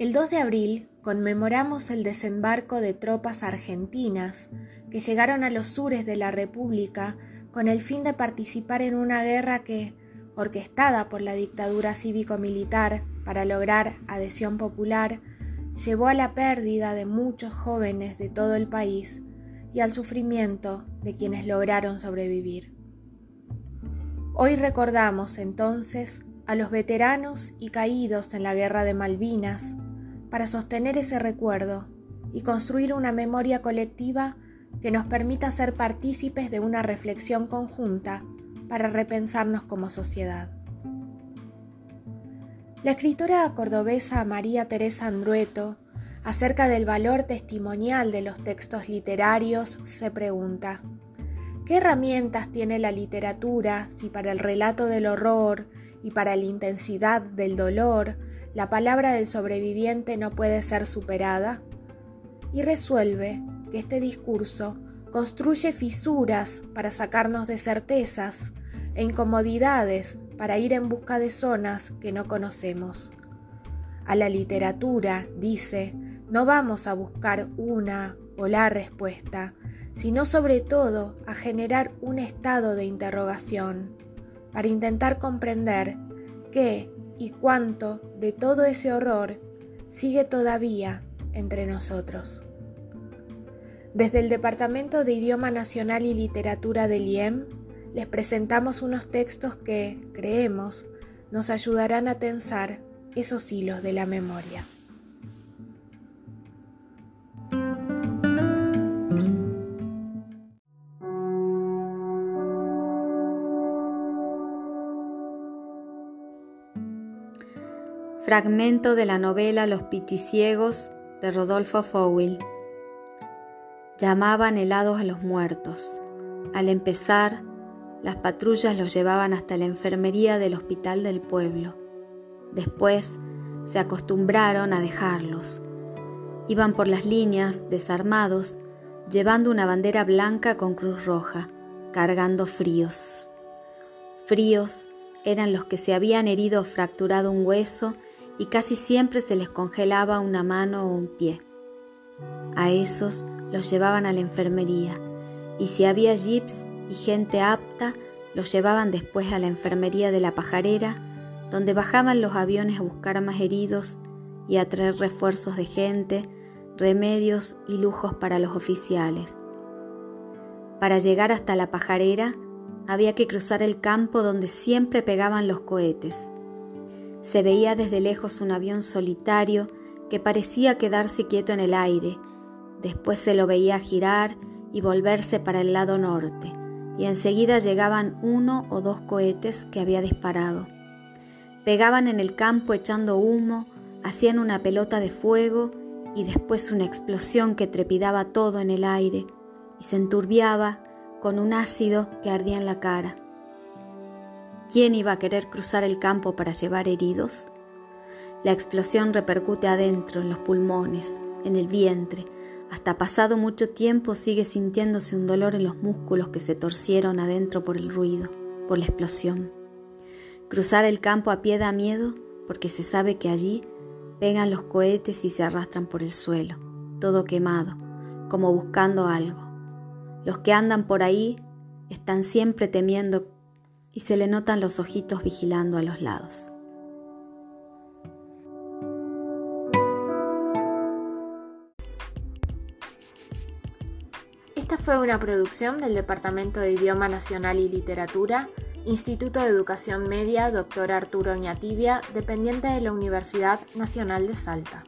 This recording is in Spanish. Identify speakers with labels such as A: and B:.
A: El 2 de abril conmemoramos el desembarco de tropas argentinas que llegaron a los sures de la República con el fin de participar en una guerra que, orquestada por la dictadura cívico-militar para lograr adhesión popular, llevó a la pérdida de muchos jóvenes de todo el país y al sufrimiento de quienes lograron sobrevivir. Hoy recordamos entonces a los veteranos y caídos en la guerra de Malvinas, para sostener ese recuerdo y construir una memoria colectiva que nos permita ser partícipes de una reflexión conjunta para repensarnos como sociedad. La escritora cordobesa María Teresa Andrueto, acerca del valor testimonial de los textos literarios, se pregunta, ¿qué herramientas tiene la literatura si para el relato del horror y para la intensidad del dolor la palabra del sobreviviente no puede ser superada, y resuelve que este discurso construye fisuras para sacarnos de certezas e incomodidades para ir en busca de zonas que no conocemos. A la literatura, dice, no vamos a buscar una o la respuesta, sino sobre todo a generar un estado de interrogación, para intentar comprender qué y cuánto de todo ese horror sigue todavía entre nosotros. Desde el Departamento de Idioma Nacional y Literatura del IEM les presentamos unos textos que, creemos, nos ayudarán a tensar esos hilos de la memoria.
B: Fragmento de la novela Los Pichiciegos de Rodolfo Fowell. Llamaban helados a los muertos. Al empezar, las patrullas los llevaban hasta la enfermería del hospital del pueblo. Después se acostumbraron a dejarlos. Iban por las líneas, desarmados, llevando una bandera blanca con cruz roja, cargando fríos. Fríos eran los que se habían herido o fracturado un hueso y casi siempre se les congelaba una mano o un pie. A esos los llevaban a la enfermería y si había jeeps y gente apta, los llevaban después a la enfermería de la pajarera, donde bajaban los aviones a buscar más heridos y a traer refuerzos de gente, remedios y lujos para los oficiales. Para llegar hasta la pajarera había que cruzar el campo donde siempre pegaban los cohetes se veía desde lejos un avión solitario que parecía quedarse quieto en el aire. Después se lo veía girar y volverse para el lado norte, y enseguida llegaban uno o dos cohetes que había disparado. Pegaban en el campo echando humo, hacían una pelota de fuego y después una explosión que trepidaba todo en el aire y se enturbiaba con un ácido que ardía en la cara. ¿Quién iba a querer cruzar el campo para llevar heridos? La explosión repercute adentro, en los pulmones, en el vientre. Hasta pasado mucho tiempo sigue sintiéndose un dolor en los músculos que se torcieron adentro por el ruido, por la explosión. Cruzar el campo a pie da miedo porque se sabe que allí pegan los cohetes y se arrastran por el suelo, todo quemado, como buscando algo. Los que andan por ahí están siempre temiendo y se le notan los ojitos vigilando a los lados.
A: Esta fue una producción del Departamento de Idioma Nacional y Literatura, Instituto de Educación Media Dr. Arturo Oñatibia, dependiente de la Universidad Nacional de Salta.